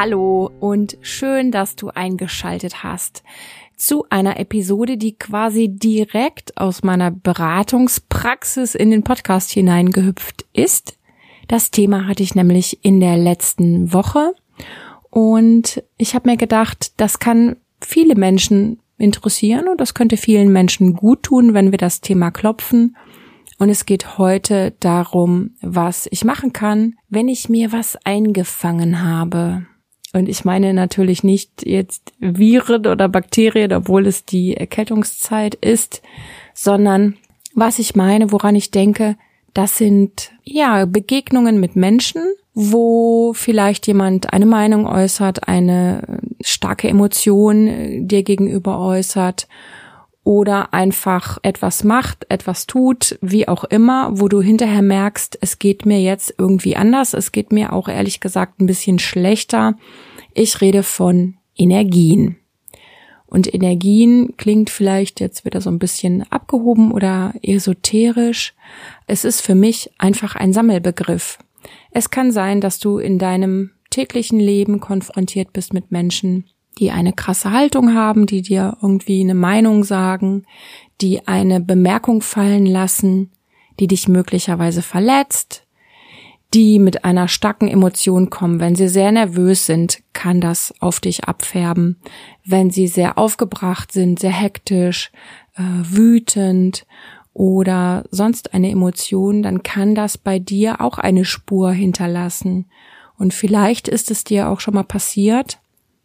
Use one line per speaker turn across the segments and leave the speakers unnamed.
Hallo und schön, dass du eingeschaltet hast zu einer Episode, die quasi direkt aus meiner Beratungspraxis in den Podcast hineingehüpft ist. Das Thema hatte ich nämlich in der letzten Woche und ich habe mir gedacht, das kann viele Menschen interessieren und das könnte vielen Menschen gut tun, wenn wir das Thema klopfen. Und es geht heute darum, was ich machen kann, wenn ich mir was eingefangen habe. Und ich meine natürlich nicht jetzt Viren oder Bakterien, obwohl es die Erkältungszeit ist, sondern was ich meine, woran ich denke, das sind ja Begegnungen mit Menschen, wo vielleicht jemand eine Meinung äußert, eine starke Emotion äh, dir gegenüber äußert oder einfach etwas macht, etwas tut, wie auch immer, wo du hinterher merkst, es geht mir jetzt irgendwie anders, es geht mir auch ehrlich gesagt ein bisschen schlechter ich rede von Energien. Und Energien klingt vielleicht jetzt wieder so ein bisschen abgehoben oder esoterisch. Es ist für mich einfach ein Sammelbegriff. Es kann sein, dass du in deinem täglichen Leben konfrontiert bist mit Menschen, die eine krasse Haltung haben, die dir irgendwie eine Meinung sagen, die eine Bemerkung fallen lassen, die dich möglicherweise verletzt, die mit einer starken Emotion kommen. Wenn sie sehr nervös sind, kann das auf dich abfärben. Wenn sie sehr aufgebracht sind, sehr hektisch, äh, wütend oder sonst eine Emotion, dann kann das bei dir auch eine Spur hinterlassen. Und vielleicht ist es dir auch schon mal passiert,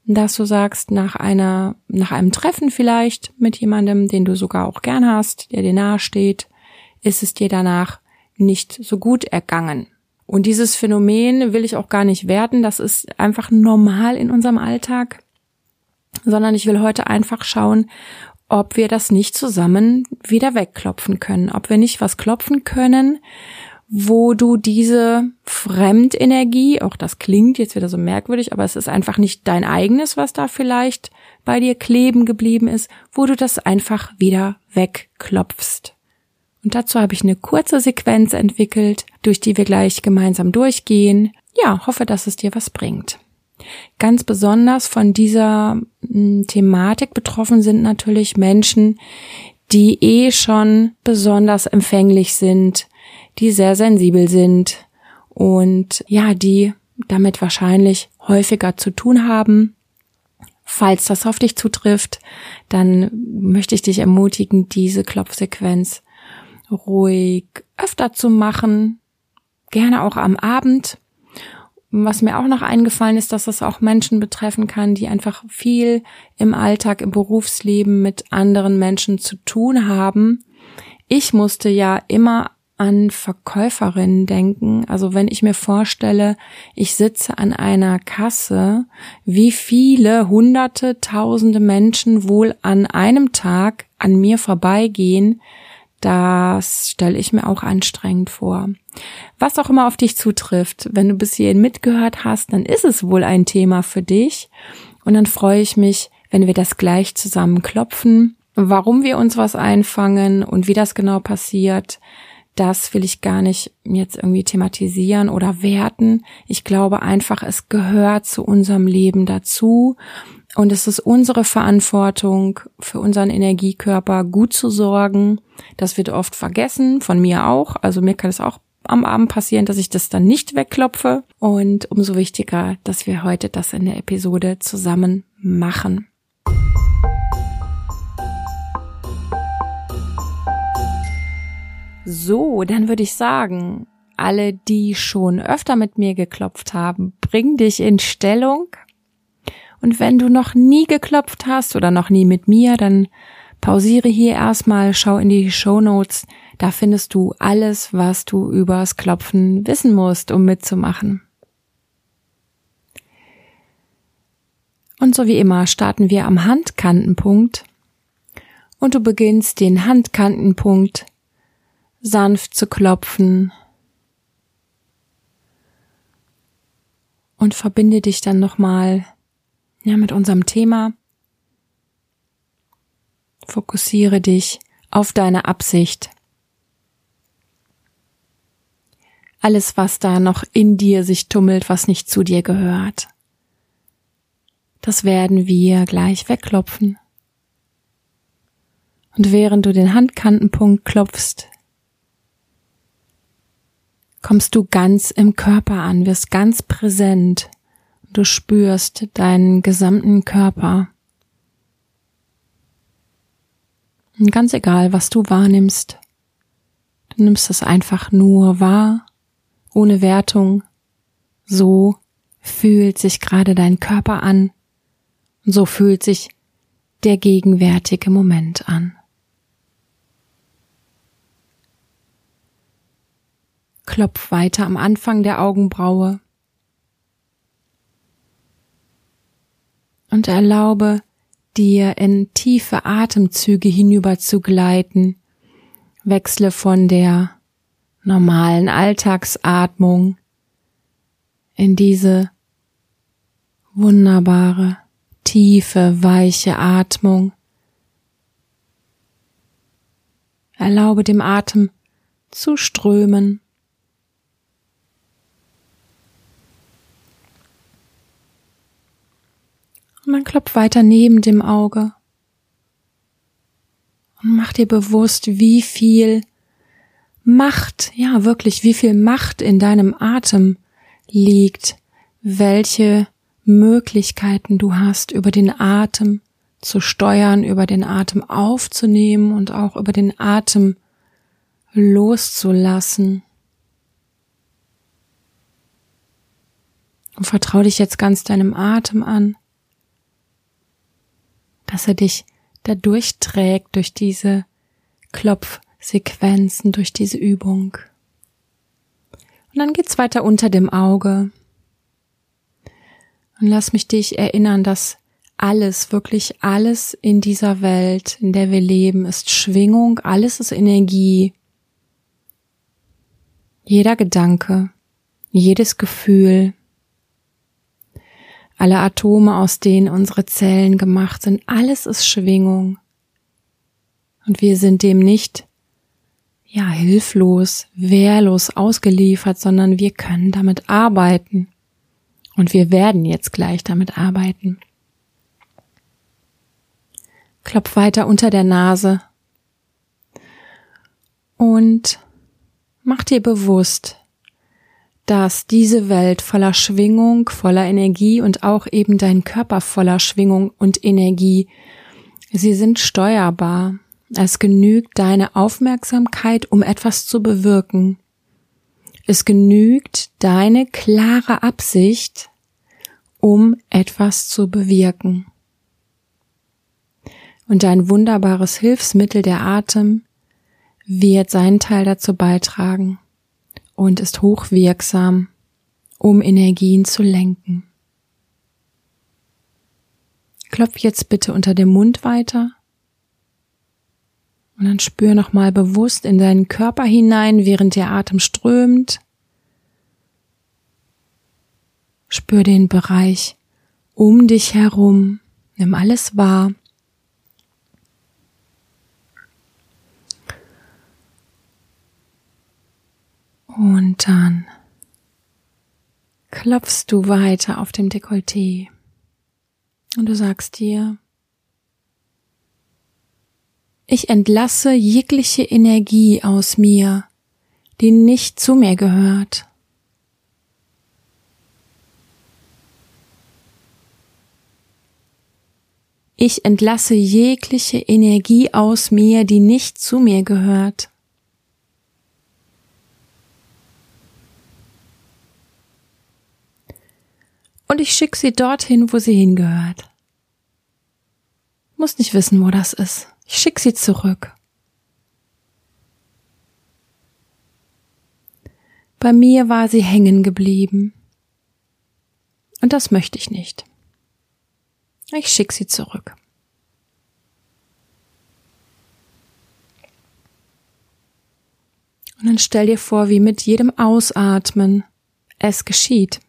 dass du sagst, nach einer, nach einem Treffen vielleicht mit jemandem, den du sogar auch gern hast, der dir nahe steht, ist es dir danach nicht so gut ergangen. Und dieses Phänomen will ich auch gar nicht werten, das ist einfach normal in unserem Alltag, sondern ich will heute einfach schauen, ob wir das nicht zusammen wieder wegklopfen können, ob wir nicht was klopfen können, wo du diese Fremdenergie, auch das klingt jetzt wieder so merkwürdig, aber es ist einfach nicht dein eigenes, was da vielleicht bei dir kleben geblieben ist, wo du das einfach wieder wegklopfst. Und dazu habe ich eine kurze Sequenz entwickelt, durch die wir gleich gemeinsam durchgehen. Ja, hoffe, dass es dir was bringt. Ganz besonders von dieser hm, Thematik betroffen sind natürlich Menschen, die eh schon besonders empfänglich sind, die sehr sensibel sind und ja, die damit wahrscheinlich häufiger zu tun haben. Falls das auf dich zutrifft, dann möchte ich dich ermutigen, diese Klopfsequenz ruhig öfter zu machen, gerne auch am Abend. Was mir auch noch eingefallen ist, dass das auch Menschen betreffen kann, die einfach viel im Alltag, im Berufsleben mit anderen Menschen zu tun haben. Ich musste ja immer an Verkäuferinnen denken. Also wenn ich mir vorstelle, ich sitze an einer Kasse, wie viele hunderte, tausende Menschen wohl an einem Tag an mir vorbeigehen, das stelle ich mir auch anstrengend vor. Was auch immer auf dich zutrifft, wenn du bis hierhin mitgehört hast, dann ist es wohl ein Thema für dich. Und dann freue ich mich, wenn wir das gleich zusammen klopfen. Warum wir uns was einfangen und wie das genau passiert, das will ich gar nicht jetzt irgendwie thematisieren oder werten. Ich glaube einfach, es gehört zu unserem Leben dazu und es ist unsere Verantwortung, für unseren Energiekörper gut zu sorgen. Das wird oft vergessen, von mir auch. Also mir kann es auch am Abend passieren, dass ich das dann nicht wegklopfe. Und umso wichtiger, dass wir heute das in der Episode zusammen machen. So, dann würde ich sagen, alle, die schon öfter mit mir geklopft haben, bring dich in Stellung und wenn du noch nie geklopft hast oder noch nie mit mir, dann pausiere hier erstmal, schau in die Show Notes. Da findest du alles, was du übers Klopfen wissen musst, um mitzumachen. Und so wie immer starten wir am Handkantenpunkt und du beginnst den Handkantenpunkt sanft zu klopfen und verbinde dich dann nochmal ja, mit unserem Thema. Fokussiere dich auf deine Absicht. Alles, was da noch in dir sich tummelt, was nicht zu dir gehört. Das werden wir gleich wegklopfen. Und während du den Handkantenpunkt klopfst, kommst du ganz im Körper an, wirst ganz präsent. Du spürst deinen gesamten Körper. Und ganz egal, was du wahrnimmst, du nimmst es einfach nur wahr, ohne Wertung. So fühlt sich gerade dein Körper an. So fühlt sich der gegenwärtige Moment an. Klopf weiter am Anfang der Augenbraue und erlaube dir in tiefe Atemzüge hinüber zu gleiten. Wechsle von der normalen Alltagsatmung in diese wunderbare, tiefe, weiche Atmung. Erlaube dem Atem zu strömen Und dann klopf weiter neben dem Auge. Und mach dir bewusst, wie viel Macht, ja wirklich, wie viel Macht in deinem Atem liegt, welche Möglichkeiten du hast, über den Atem zu steuern, über den Atem aufzunehmen und auch über den Atem loszulassen. Und vertrau dich jetzt ganz deinem Atem an dass er dich da durchträgt durch diese Klopfsequenzen, durch diese Übung. Und dann geht's weiter unter dem Auge. Und lass mich dich erinnern, dass alles, wirklich alles in dieser Welt, in der wir leben, ist Schwingung, alles ist Energie. Jeder Gedanke, jedes Gefühl, alle Atome, aus denen unsere Zellen gemacht sind, alles ist Schwingung. Und wir sind dem nicht, ja, hilflos, wehrlos ausgeliefert, sondern wir können damit arbeiten. Und wir werden jetzt gleich damit arbeiten. Klopf weiter unter der Nase und mach dir bewusst, dass diese Welt voller Schwingung, voller Energie und auch eben dein Körper voller Schwingung und Energie, sie sind steuerbar. Es genügt deine Aufmerksamkeit, um etwas zu bewirken. Es genügt deine klare Absicht, um etwas zu bewirken. Und dein wunderbares Hilfsmittel der Atem wird seinen Teil dazu beitragen und ist hochwirksam, um Energien zu lenken. Klopf jetzt bitte unter dem Mund weiter und dann spür nochmal bewusst in deinen Körper hinein, während der Atem strömt. Spür den Bereich um dich herum, nimm alles wahr. Und dann klopfst du weiter auf dem Dekolleté und du sagst dir, ich entlasse jegliche Energie aus mir, die nicht zu mir gehört. Ich entlasse jegliche Energie aus mir, die nicht zu mir gehört. Und ich schicke sie dorthin, wo sie hingehört. Muss nicht wissen, wo das ist. Ich schicke sie zurück. Bei mir war sie hängen geblieben. Und das möchte ich nicht. Ich schicke sie zurück. Und dann stell dir vor, wie mit jedem Ausatmen es geschieht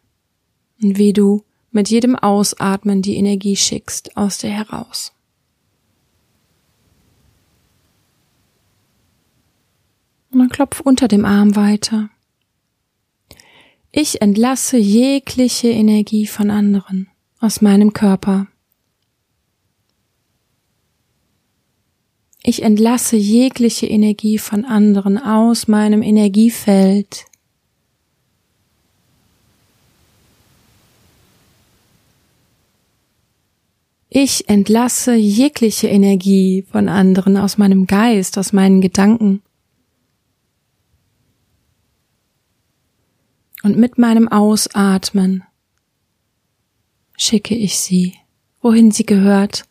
und wie du mit jedem Ausatmen die Energie schickst aus dir heraus. Und dann klopf unter dem Arm weiter. Ich entlasse jegliche Energie von anderen aus meinem Körper. Ich entlasse jegliche Energie von anderen aus meinem Energiefeld. Ich entlasse jegliche Energie von anderen aus meinem Geist, aus meinen Gedanken. Und mit meinem Ausatmen schicke ich sie, wohin sie gehört.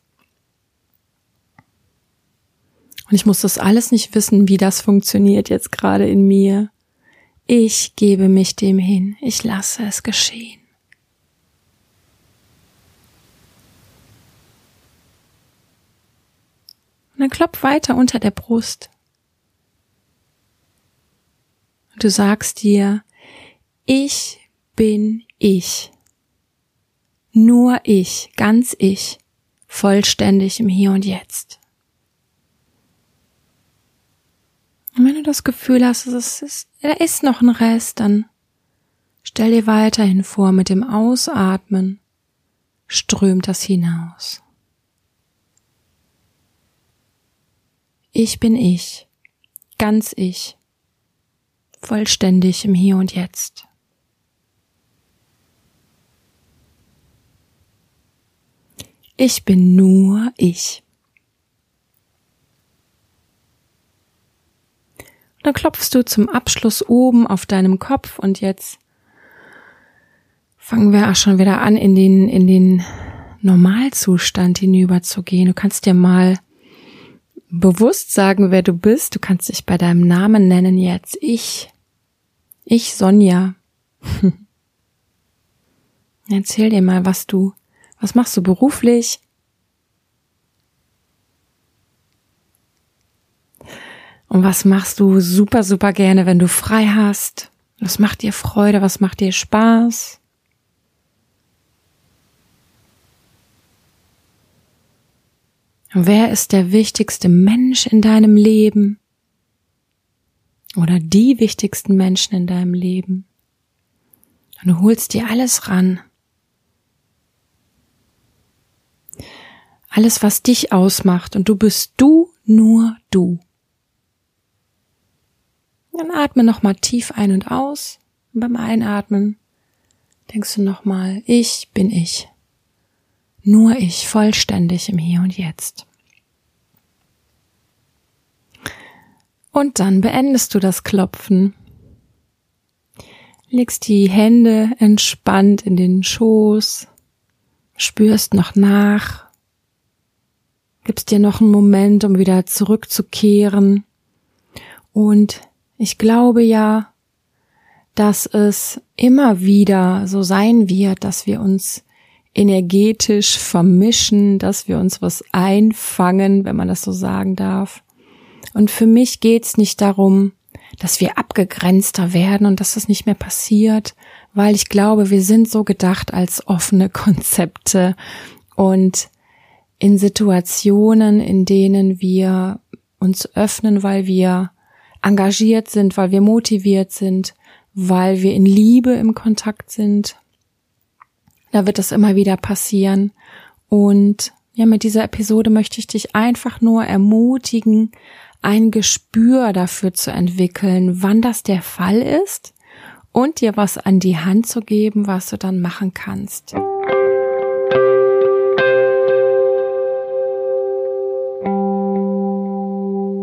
Und ich muss das alles nicht wissen, wie das funktioniert jetzt gerade in mir. Ich gebe mich dem hin, ich lasse es geschehen. Dann klopf weiter unter der Brust. Und du sagst dir, ich bin ich. Nur ich, ganz ich, vollständig im Hier und Jetzt. Und wenn du das Gefühl hast, es ist, da ist noch ein Rest, dann stell dir weiterhin vor, mit dem Ausatmen strömt das hinaus. Ich bin ich, ganz ich, vollständig im Hier und Jetzt. Ich bin nur ich. Und dann klopfst du zum Abschluss oben auf deinem Kopf und jetzt fangen wir auch schon wieder an, in den, in den Normalzustand hinüberzugehen. Du kannst dir mal bewusst sagen, wer du bist. Du kannst dich bei deinem Namen nennen jetzt. Ich. Ich, Sonja. Erzähl dir mal, was du, was machst du beruflich? Und was machst du super, super gerne, wenn du frei hast? Was macht dir Freude? Was macht dir Spaß? Wer ist der wichtigste Mensch in deinem Leben? Oder die wichtigsten Menschen in deinem Leben? Und du holst dir alles ran. Alles, was dich ausmacht. Und du bist du, nur du. Dann atme nochmal tief ein und aus. Und beim Einatmen denkst du nochmal, ich bin ich. Nur ich vollständig im Hier und Jetzt. Und dann beendest du das Klopfen. Legst die Hände entspannt in den Schoß, spürst noch nach, gibst dir noch einen Moment, um wieder zurückzukehren. Und ich glaube ja, dass es immer wieder so sein wird, dass wir uns energetisch vermischen, dass wir uns was einfangen, wenn man das so sagen darf. Und für mich geht's nicht darum, dass wir abgegrenzter werden und dass das nicht mehr passiert, weil ich glaube, wir sind so gedacht als offene Konzepte und in Situationen, in denen wir uns öffnen, weil wir engagiert sind, weil wir motiviert sind, weil wir in Liebe im Kontakt sind, da wird das immer wieder passieren. Und ja, mit dieser Episode möchte ich dich einfach nur ermutigen, ein Gespür dafür zu entwickeln, wann das der Fall ist und dir was an die Hand zu geben, was du dann machen kannst.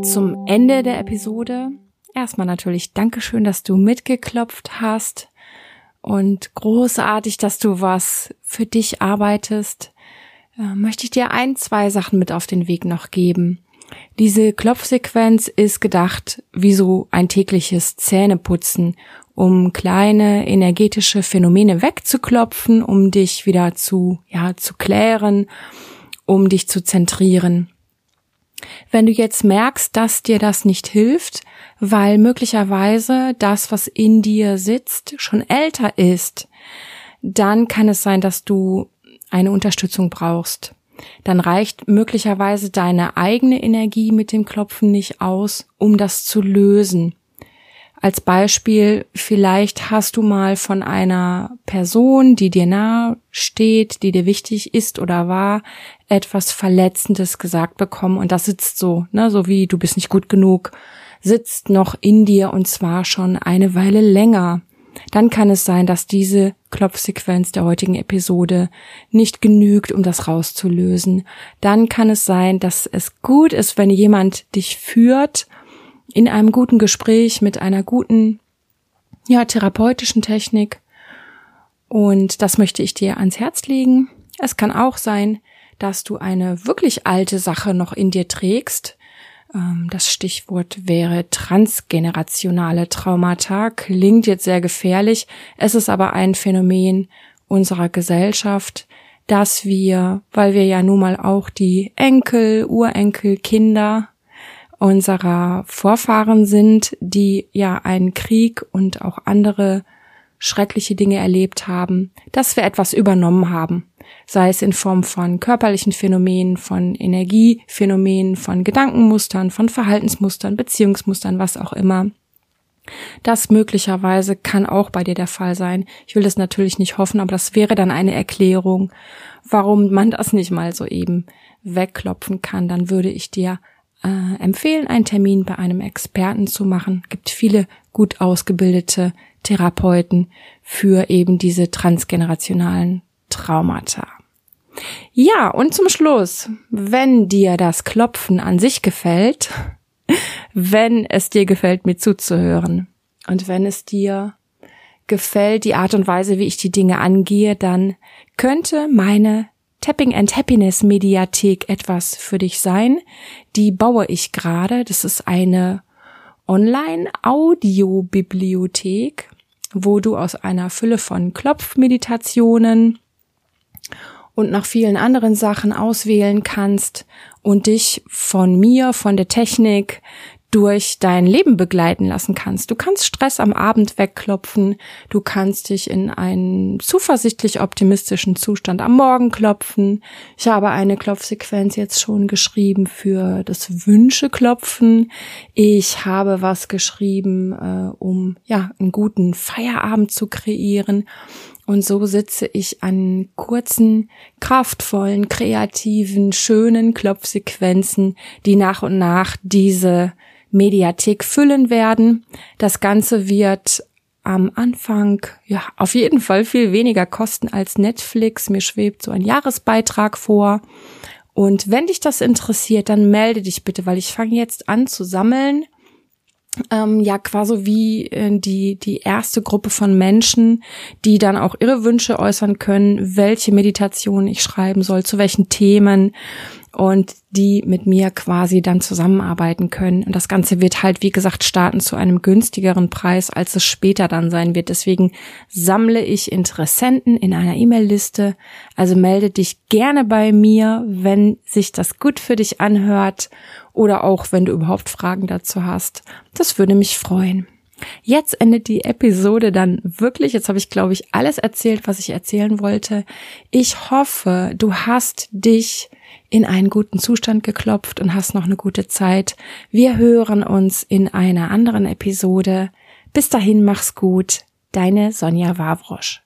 Zum Ende der Episode erstmal natürlich Dankeschön, dass du mitgeklopft hast und großartig, dass du was für dich arbeitest, äh, möchte ich dir ein, zwei Sachen mit auf den Weg noch geben. Diese Klopfsequenz ist gedacht wie so ein tägliches Zähneputzen, um kleine energetische Phänomene wegzuklopfen, um dich wieder zu, ja, zu klären, um dich zu zentrieren. Wenn du jetzt merkst, dass dir das nicht hilft, weil möglicherweise das, was in dir sitzt, schon älter ist, dann kann es sein, dass du eine Unterstützung brauchst. Dann reicht möglicherweise deine eigene Energie mit dem Klopfen nicht aus, um das zu lösen. Als Beispiel, vielleicht hast du mal von einer Person, die dir nahe steht, die dir wichtig ist oder war, etwas Verletzendes gesagt bekommen und das sitzt so, ne, so wie du bist nicht gut genug, sitzt noch in dir und zwar schon eine Weile länger. Dann kann es sein, dass diese Klopfsequenz der heutigen Episode nicht genügt, um das rauszulösen. Dann kann es sein, dass es gut ist, wenn jemand dich führt in einem guten Gespräch mit einer guten, ja, therapeutischen Technik. Und das möchte ich dir ans Herz legen. Es kann auch sein, dass du eine wirklich alte Sache noch in dir trägst. Ähm, das Stichwort wäre transgenerationale Traumata. Klingt jetzt sehr gefährlich. Es ist aber ein Phänomen unserer Gesellschaft, dass wir, weil wir ja nun mal auch die Enkel, Urenkel, Kinder unserer Vorfahren sind, die ja einen Krieg und auch andere schreckliche Dinge erlebt haben, dass wir etwas übernommen haben, sei es in Form von körperlichen Phänomenen, von Energiephänomenen, von Gedankenmustern, von Verhaltensmustern, Beziehungsmustern, was auch immer. Das möglicherweise kann auch bei dir der Fall sein. Ich will das natürlich nicht hoffen, aber das wäre dann eine Erklärung, warum man das nicht mal so eben wegklopfen kann. Dann würde ich dir äh, empfehlen, einen Termin bei einem Experten zu machen. Gibt viele gut ausgebildete Therapeuten für eben diese transgenerationalen Traumata. Ja, und zum Schluss, wenn dir das Klopfen an sich gefällt, wenn es dir gefällt, mir zuzuhören und wenn es dir gefällt, die Art und Weise, wie ich die Dinge angehe, dann könnte meine Tapping and Happiness Mediathek etwas für dich sein. Die baue ich gerade. Das ist eine Online-Audio-Bibliothek, wo du aus einer Fülle von Klopfmeditationen und nach vielen anderen Sachen auswählen kannst und dich von mir, von der Technik, durch dein Leben begleiten lassen kannst. Du kannst Stress am Abend wegklopfen, du kannst dich in einen zuversichtlich optimistischen Zustand am Morgen klopfen. Ich habe eine Klopfsequenz jetzt schon geschrieben für das Wünscheklopfen. Ich habe was geschrieben, äh, um ja einen guten Feierabend zu kreieren. Und so sitze ich an kurzen, kraftvollen, kreativen, schönen Klopfsequenzen, die nach und nach diese Mediathek füllen werden. Das Ganze wird am Anfang ja auf jeden Fall viel weniger kosten als Netflix. Mir schwebt so ein Jahresbeitrag vor. Und wenn dich das interessiert, dann melde dich bitte, weil ich fange jetzt an zu sammeln. Ähm, ja, quasi wie äh, die, die erste Gruppe von Menschen, die dann auch ihre Wünsche äußern können, welche Meditation ich schreiben soll, zu welchen Themen und die mit mir quasi dann zusammenarbeiten können. Und das Ganze wird halt, wie gesagt, starten zu einem günstigeren Preis, als es später dann sein wird. Deswegen sammle ich Interessenten in einer E-Mail-Liste. Also melde dich gerne bei mir, wenn sich das gut für dich anhört oder auch wenn du überhaupt Fragen dazu hast. Das würde mich freuen. Jetzt endet die Episode dann wirklich. Jetzt habe ich, glaube ich, alles erzählt, was ich erzählen wollte. Ich hoffe, du hast dich in einen guten Zustand geklopft und hast noch eine gute Zeit. Wir hören uns in einer anderen Episode. Bis dahin mach's gut. Deine Sonja Wawrosch.